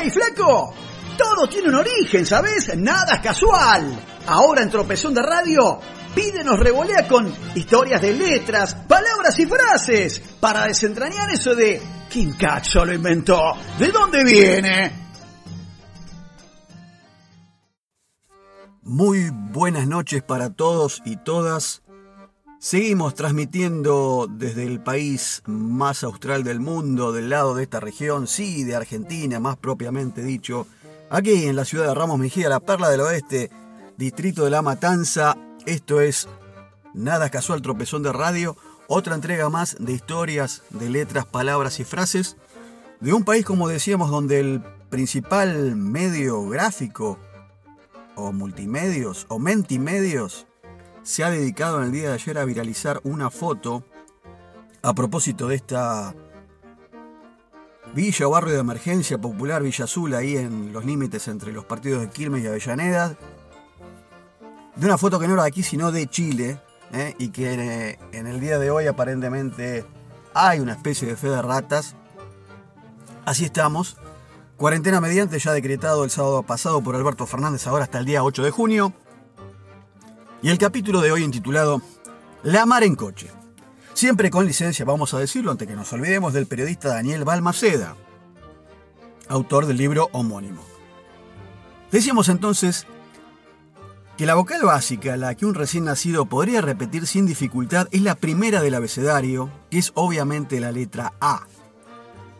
¡Hey, flaco! Todo tiene un origen, ¿sabes? Nada es casual. Ahora en Tropezón de Radio, pídenos revolea con historias de letras, palabras y frases para desentrañar eso de ¿quién cacho lo inventó? ¿De dónde viene? Muy buenas noches para todos y todas. Seguimos transmitiendo desde el país más austral del mundo, del lado de esta región, sí, de Argentina, más propiamente dicho, aquí en la ciudad de Ramos Mejía, la Perla del Oeste, distrito de La Matanza. Esto es Nada Casual Tropezón de Radio, otra entrega más de historias, de letras, palabras y frases de un país, como decíamos, donde el principal medio gráfico o multimedios o mentimedios se ha dedicado en el día de ayer a viralizar una foto a propósito de esta villa o barrio de emergencia popular Villa Azul, ahí en los límites entre los partidos de Quilmes y Avellaneda. De una foto que no era de aquí, sino de Chile, ¿eh? y que eh, en el día de hoy aparentemente hay una especie de fe de ratas. Así estamos. Cuarentena mediante, ya decretado el sábado pasado por Alberto Fernández, ahora hasta el día 8 de junio. Y el capítulo de hoy intitulado La mar en coche. Siempre con licencia, vamos a decirlo, antes que nos olvidemos del periodista Daniel Balmaceda, autor del libro homónimo. Decíamos entonces que la vocal básica, la que un recién nacido podría repetir sin dificultad, es la primera del abecedario, que es obviamente la letra A.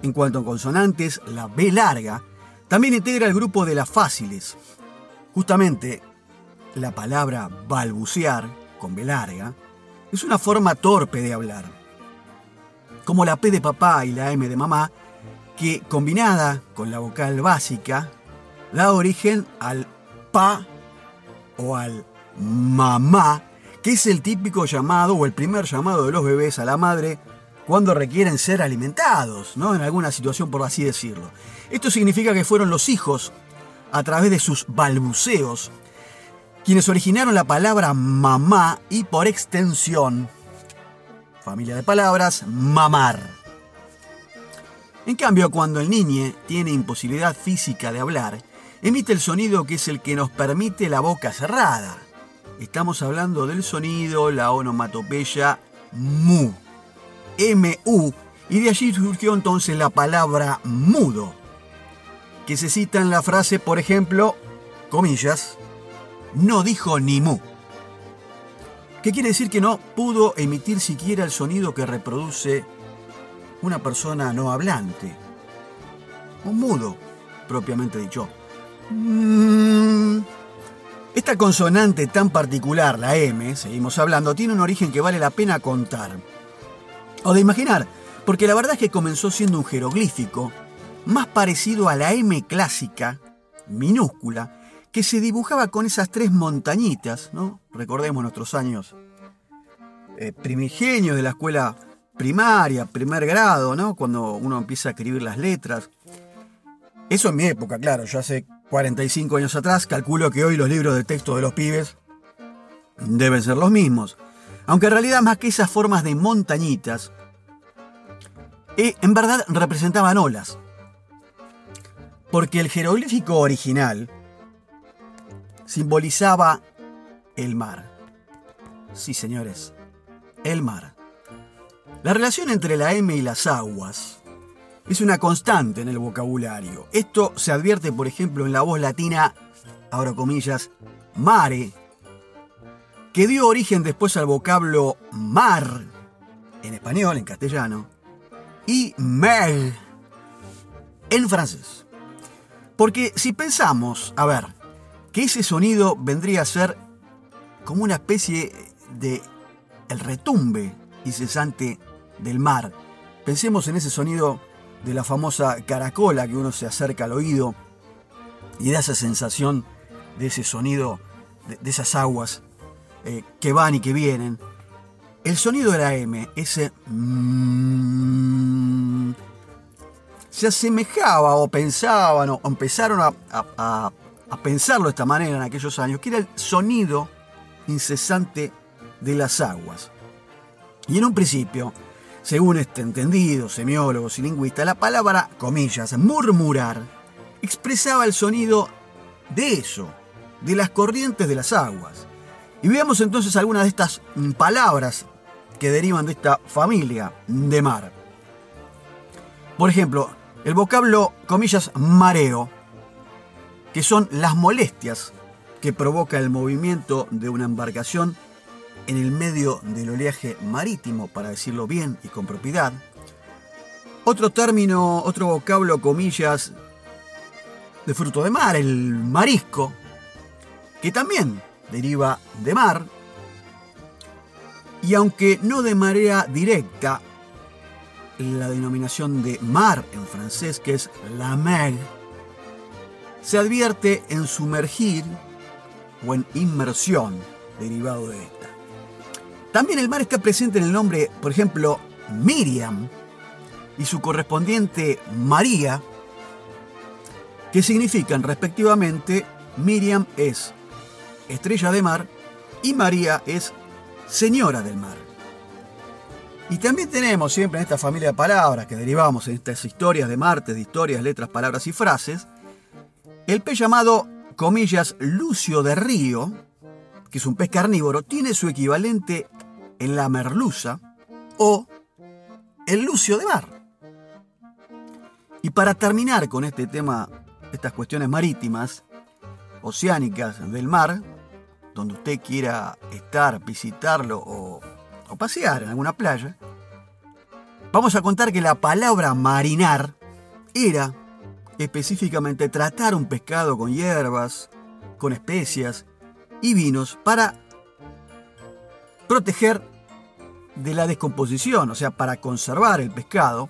En cuanto a consonantes, la B larga también integra el grupo de las fáciles. Justamente, la palabra balbucear, con B larga, es una forma torpe de hablar. Como la P de papá y la M de mamá, que combinada con la vocal básica, da origen al pa o al mamá, que es el típico llamado o el primer llamado de los bebés a la madre cuando requieren ser alimentados, ¿no? En alguna situación, por así decirlo. Esto significa que fueron los hijos, a través de sus balbuceos, quienes originaron la palabra mamá y por extensión, familia de palabras, mamar. En cambio, cuando el niño tiene imposibilidad física de hablar, emite el sonido que es el que nos permite la boca cerrada. Estamos hablando del sonido, la onomatopeya mu, M-U, y de allí surgió entonces la palabra mudo, que se cita en la frase, por ejemplo, comillas, no dijo ni mu. ¿Qué quiere decir que no pudo emitir siquiera el sonido que reproduce una persona no hablante? Un mudo, propiamente dicho. Mm. Esta consonante tan particular, la M, seguimos hablando, tiene un origen que vale la pena contar. O de imaginar, porque la verdad es que comenzó siendo un jeroglífico más parecido a la M clásica, minúscula, que se dibujaba con esas tres montañitas, ¿no? Recordemos nuestros años eh, primigenios de la escuela primaria, primer grado, ¿no? Cuando uno empieza a escribir las letras. Eso en mi época, claro, yo hace 45 años atrás, calculo que hoy los libros de texto de los pibes deben ser los mismos. Aunque en realidad más que esas formas de montañitas, eh, en verdad representaban olas. Porque el jeroglífico original, simbolizaba el mar. Sí, señores, el mar. La relación entre la M y las aguas es una constante en el vocabulario. Esto se advierte, por ejemplo, en la voz latina, ahora comillas, mare, que dio origen después al vocablo mar, en español, en castellano, y mer, en francés. Porque si pensamos, a ver, que ese sonido vendría a ser como una especie de el retumbe incesante del mar. Pensemos en ese sonido de la famosa caracola que uno se acerca al oído y da esa sensación de ese sonido, de, esas aguas eh, que van y que vienen. El sonido de la M, ese... Mm, se asemejaba o pensaban o empezaron a, a pensarlo de esta manera en aquellos años, que era el sonido incesante de las aguas. Y en un principio, según este entendido, semiólogos y lingüistas, la palabra, comillas, murmurar, expresaba el sonido de eso, de las corrientes de las aguas. Y veamos entonces algunas de estas palabras que derivan de esta familia de mar. Por ejemplo, el vocablo, comillas, mareo, que son las molestias que provoca el movimiento de una embarcación en el medio del oleaje marítimo, para decirlo bien y con propiedad. Otro término, otro vocablo, comillas, de fruto de mar, el marisco, que también deriva de mar, y aunque no de manera directa, la denominación de mar en francés, que es la mer, se advierte en sumergir o en inmersión, derivado de esta. También el mar está presente en el nombre, por ejemplo, Miriam y su correspondiente María, que significan respectivamente Miriam es estrella de mar y María es señora del mar. Y también tenemos siempre en esta familia de palabras que derivamos en estas historias de Marte, de historias, letras, palabras y frases, el pez llamado, comillas, Lucio de Río, que es un pez carnívoro, tiene su equivalente en la merluza o el lucio de mar. Y para terminar con este tema, estas cuestiones marítimas, oceánicas del mar, donde usted quiera estar, visitarlo o, pasear en alguna playa, vamos a contar que la palabra marinar era específicamente tratar un pescado con hierbas, con especias y vinos para proteger de la descomposición, o sea, para conservar el pescado.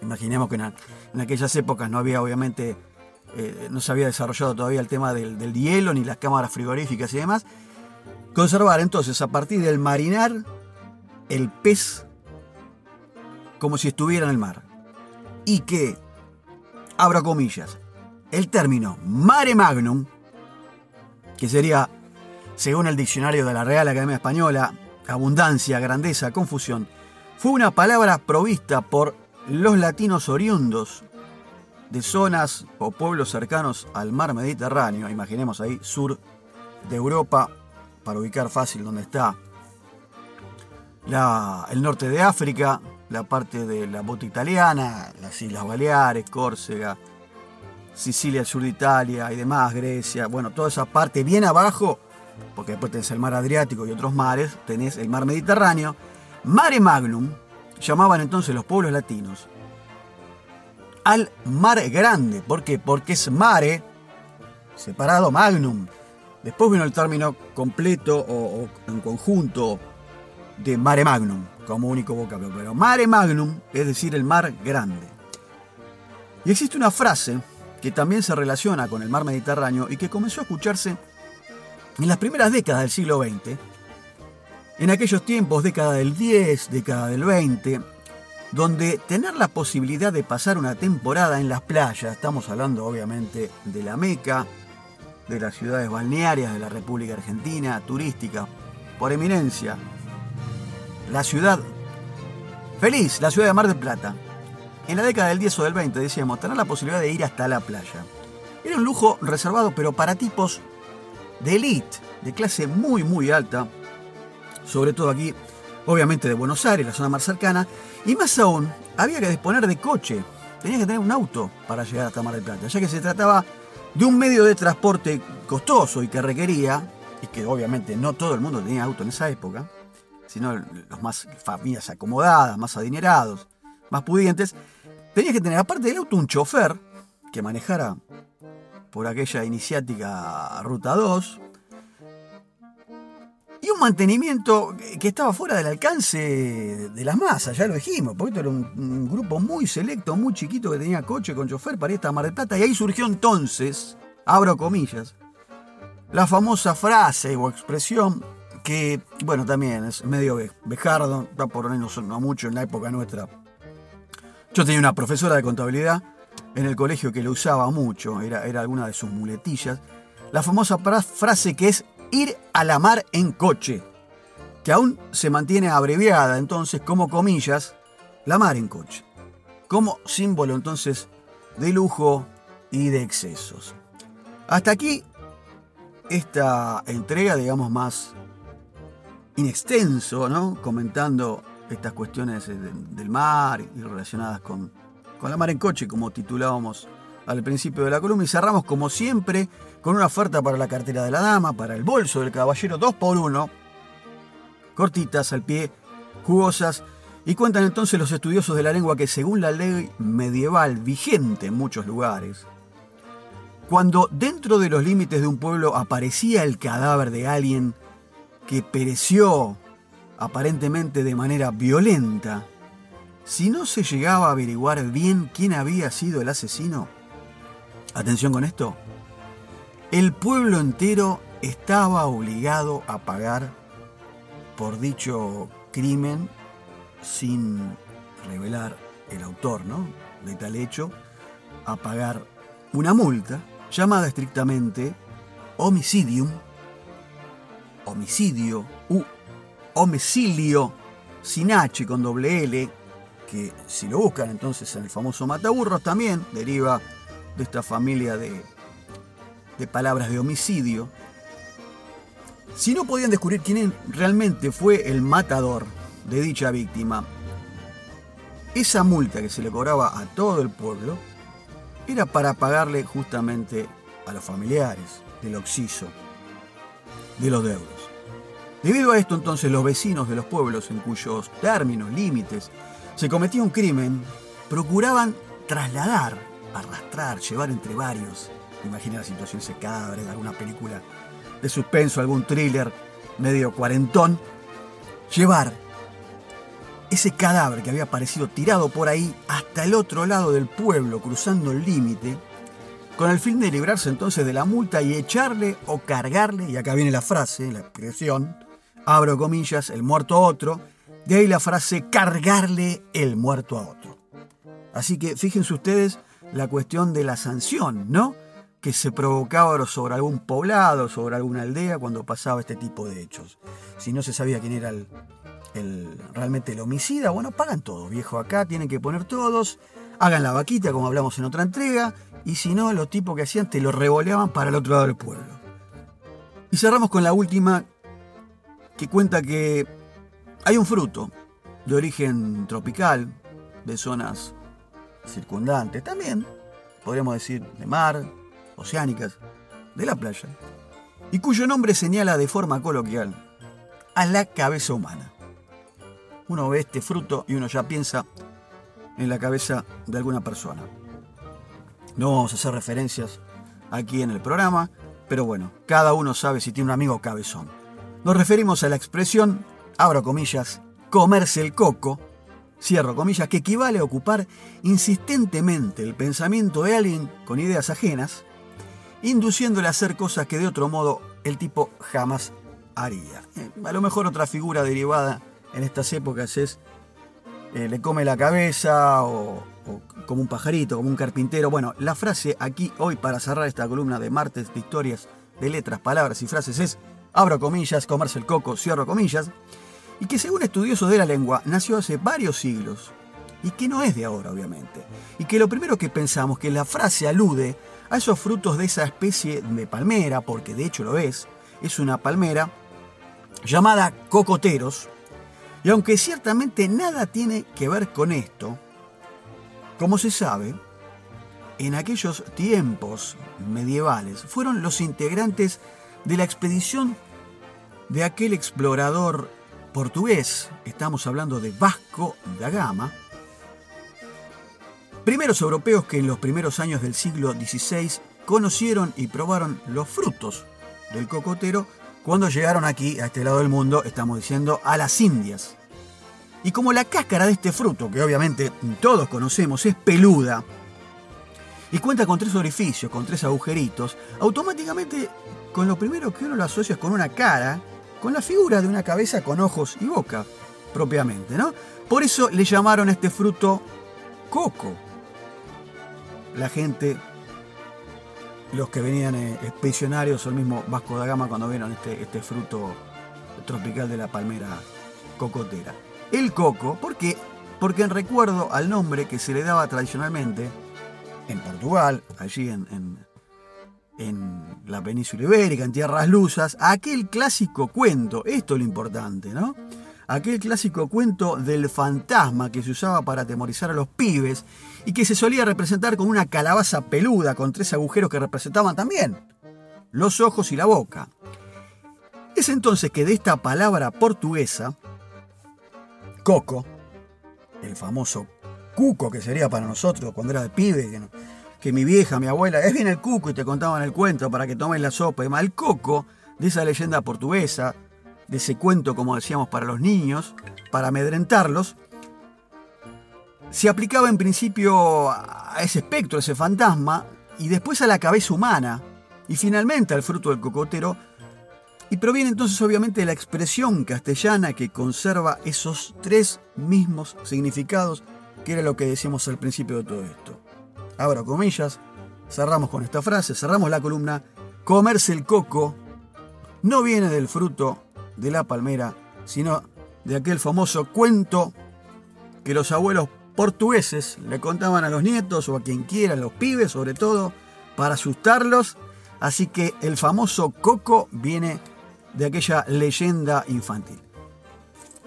Imaginemos que en, aquellas épocas no había, obviamente, eh, no se había desarrollado todavía el tema del, del, hielo ni las cámaras frigoríficas y demás. Conservar entonces a partir del marinar el pez como si estuviera en el mar. Y que, abro comillas, el término mare magnum, que sería, según el diccionario de la Real Academia Española, abundancia, grandeza, confusión, fue una palabra provista por los latinos oriundos de zonas o pueblos cercanos al mar Mediterráneo, imaginemos ahí sur de Europa, para ubicar fácil donde está el norte de África, la parte de la bota italiana, las Islas Baleares, Córcega, Sicilia, el sur de Italia y demás, Grecia, bueno, toda esa parte bien abajo porque después tenés el mar Adriático y otros mares, tenés el mar Mediterráneo. Mare Magnum, llamaban entonces los pueblos latinos, al mar grande. ¿Por qué? Porque es mare, separado magnum. Después vino el término completo o, en conjunto de mare magnum como único vocablo. Pero mare magnum es decir el mar grande. Y existe una frase que también se relaciona con el mar Mediterráneo y que comenzó a escucharse en las primeras décadas del siglo XX, en aquellos tiempos, década del 10, década del 20, donde tener la posibilidad de pasar una temporada en las playas, estamos hablando obviamente de la Meca, de las ciudades balnearias de la República Argentina, turística, por eminencia, la ciudad feliz, la ciudad de Mar del Plata. En la década del 10 o del 20 decíamos, tener la posibilidad de ir hasta la playa. Era un lujo reservado, pero para tipos de élite, de clase muy, muy alta, sobre todo aquí, obviamente de Buenos Aires, la zona más cercana, y más aún, había que disponer de coche, tenía que tener un auto para llegar hasta Mar del Plata, ya que se trataba de un medio de transporte costoso y que requería, y que obviamente no todo el mundo tenía auto en esa época, sino los más familias acomodadas, más adinerados, más pudientes, tenía que tener aparte del auto un chofer que manejara por aquella iniciática Ruta 2, y un mantenimiento que estaba fuera del alcance de las masas, ya lo dijimos, porque esto era un, grupo muy selecto, muy chiquito que tenía coche con chofer para ir Mar del Plata, y ahí surgió entonces, abro comillas, la famosa frase o expresión que, bueno, también es medio vejardo, está por menos no mucho en la época nuestra. Yo tenía una profesora de contabilidad en el colegio que lo usaba mucho, era, era alguna de sus muletillas, la famosa frase que es ir a la mar en coche, que aún se mantiene abreviada entonces como comillas, la mar en coche, como símbolo entonces de lujo, y de excesos. Hasta aquí esta entrega, digamos, más inextenso, ¿no? Comentando estas cuestiones del mar y relacionadas con, con la mar en coche, como titulábamos al principio de la columna. Y cerramos, como siempre, con una oferta para la cartera de la dama, para el bolso del caballero 2 por 1 cortitas al pie, jugosas. Y cuentan entonces los estudiosos de la lengua que según la ley medieval vigente en muchos lugares, cuando dentro de los límites de un pueblo aparecía el cadáver de alguien que pereció aparentemente de manera violenta, si no se llegaba a averiguar bien quién había sido el asesino, atención con esto, el pueblo entero estaba obligado a pagar por dicho crimen sin revelar el autor ¿no? de tal hecho, a pagar una multa llamada estrictamente homicidium, homicidio u homicilio sin H con doble L, que si lo buscan entonces en el famoso mataburros también deriva de esta familia de, de palabras de homicidio. Si no podían descubrir quién realmente fue el matador de dicha víctima, esa multa que se le cobraba a todo el pueblo era para pagarle justamente a los familiares del occiso, de los deudos. Debido a esto entonces los vecinos de los pueblos en cuyos términos, límites, se cometía un crimen, procuraban trasladar, arrastrar, llevar entre varios. Imagina la situación ese cadáver de alguna película de suspenso, algún thriller medio cuarentón, llevar ese cadáver que había aparecido tirado por ahí hasta el otro lado del pueblo, cruzando el límite, con el fin de librarse entonces de la multa y echarle o cargarle, y acá viene la frase, la expresión, abro comillas, el muerto a otro, de ahí la frase cargarle el muerto a otro. Así que fíjense ustedes la cuestión de la sanción, ¿no? Que se provocaba sobre algún poblado, sobre alguna aldea cuando pasaba este tipo de hechos. Si no se sabía quién era el, realmente el homicida, bueno, pagan todo, viejo, acá tienen que poner todos, hagan la vaquita como hablamos en otra entrega, y si no, los tipos que hacían te lo revoleaban para el otro lado del pueblo. Y cerramos con la última, que cuenta que hay un fruto de origen tropical, de zonas circundantes, también podríamos decir de mar, oceánicas, de la playa, y cuyo nombre señala de forma coloquial a la cabeza humana. Uno ve este fruto y uno ya piensa en la cabeza de alguna persona. No vamos a hacer referencias aquí en el programa, pero bueno, cada uno sabe si tiene un amigo cabezón. Nos referimos a la expresión abro comillas, comerse el coco, cierro comillas, que equivale a ocupar insistentemente el pensamiento de alguien con ideas ajenas, induciéndole a hacer cosas que de otro modo el tipo jamás haría. Eh, a lo mejor otra figura derivada en estas épocas es eh, le come la cabeza o, o, como un pajarito, como un carpintero. Bueno, la frase aquí hoy para cerrar esta columna de martes de historias de letras, palabras y frases es abro comillas, comerse el coco, cierro comillas, y que según estudiosos de la lengua nació hace varios siglos, y que no es de ahora obviamente, y que lo primero que pensamos que la frase alude a esos frutos de esa especie de palmera, porque de hecho lo es, es una palmera llamada cocoteros, y aunque ciertamente nada tiene que ver con esto, como se sabe, en aquellos tiempos medievales fueron los integrantes de la expedición de aquel explorador portugués, estamos hablando de Vasco da Gama, primeros europeos que en los primeros años del siglo XVI conocieron y probaron los frutos del cocotero cuando llegaron aquí, a este lado del mundo, estamos diciendo, a las Indias. Y como la cáscara de este fruto, que obviamente todos conocemos, es peluda, y cuenta con tres orificios, con tres agujeritos, automáticamente con lo primero que uno lo asocia es con una cara, con la figura de una cabeza con ojos y boca, propiamente, ¿no? Por eso le llamaron a este fruto coco. La gente, los que venían eh, expedicionarios o el mismo Vasco da Gama cuando vieron este, este fruto tropical de la palmera cocotera. El coco, ¿por qué? Porque en recuerdo al nombre que se le daba tradicionalmente en Portugal, allí en, en la península ibérica, en tierras lusas, aquel clásico cuento, esto es lo importante, ¿no? Aquel clásico cuento del fantasma que se usaba para atemorizar a los pibes y que se solía representar con una calabaza peluda con tres agujeros que representaban también los ojos y la boca. Es entonces que de esta palabra portuguesa, coco, el famoso cuco que sería para nosotros cuando era de pibe, que, mi vieja, mi abuela, es bien el cuco y te contaban el cuento para que tomes la sopa. Y más el coco de esa leyenda portuguesa, de ese cuento, como decíamos, para los niños, para amedrentarlos, se aplicaba en principio a ese espectro, a ese fantasma, y después a la cabeza humana, y finalmente al fruto del cocotero, y proviene entonces obviamente de la expresión castellana que conserva esos tres mismos significados, que era lo que decíamos al principio de todo esto. Abro comillas, cerramos con esta frase, cerramos la columna, comerse el coco no viene del fruto de la palmera, sino de aquel famoso cuento que los abuelos portugueses le contaban a los nietos o a quien quiera, los pibes sobre todo, para asustarlos. Así que el famoso coco viene de aquella leyenda infantil.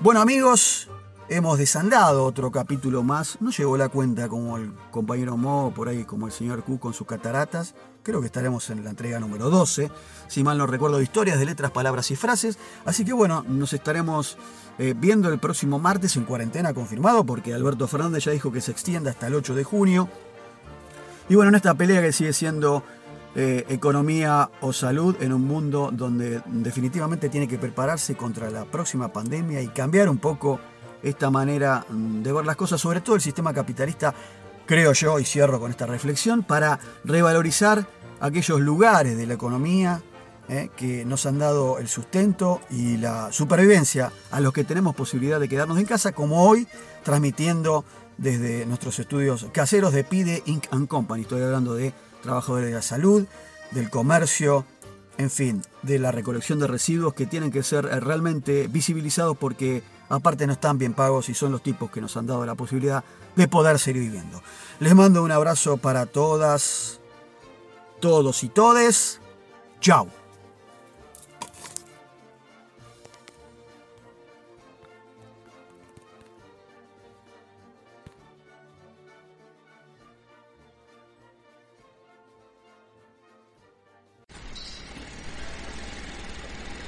Bueno amigos, hemos desandado otro capítulo más. No llegó la cuenta como el compañero Mo, por ahí como el señor Q con sus cataratas. Creo que estaremos en la entrega número 12, si mal no recuerdo, de historias de letras, palabras y frases. Así que bueno, nos estaremos eh, viendo el próximo martes en cuarentena confirmado, porque Alberto Fernández ya dijo que se extienda hasta el 8 de junio. Y bueno, en esta pelea que sigue siendo eh, economía o salud en un mundo donde definitivamente tiene que prepararse contra la próxima pandemia y cambiar un poco esta manera mm, de ver las cosas, sobre todo el sistema capitalista, creo yo, y cierro con esta reflexión, para revalorizar aquellos lugares de la economía eh, que nos han dado el sustento y la supervivencia a los que tenemos posibilidad de quedarnos en casa, como hoy transmitiendo desde nuestros estudios caseros de Pide Inc. Company. Estoy hablando de trabajadores de la salud, del comercio, en fin, de la recolección de residuos que tienen que ser eh, realmente visibilizados porque aparte no están bien pagos y son los tipos que nos han dado la posibilidad de poder seguir viviendo. Les mando un abrazo para todas, todos y todes. Chao.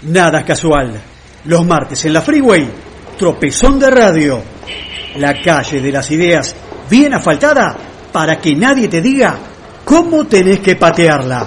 Nada casual. Los martes en la Freeway, tropezón de radio. La calle de las ideas bien asfaltada para que nadie te diga cómo tenés que patearla.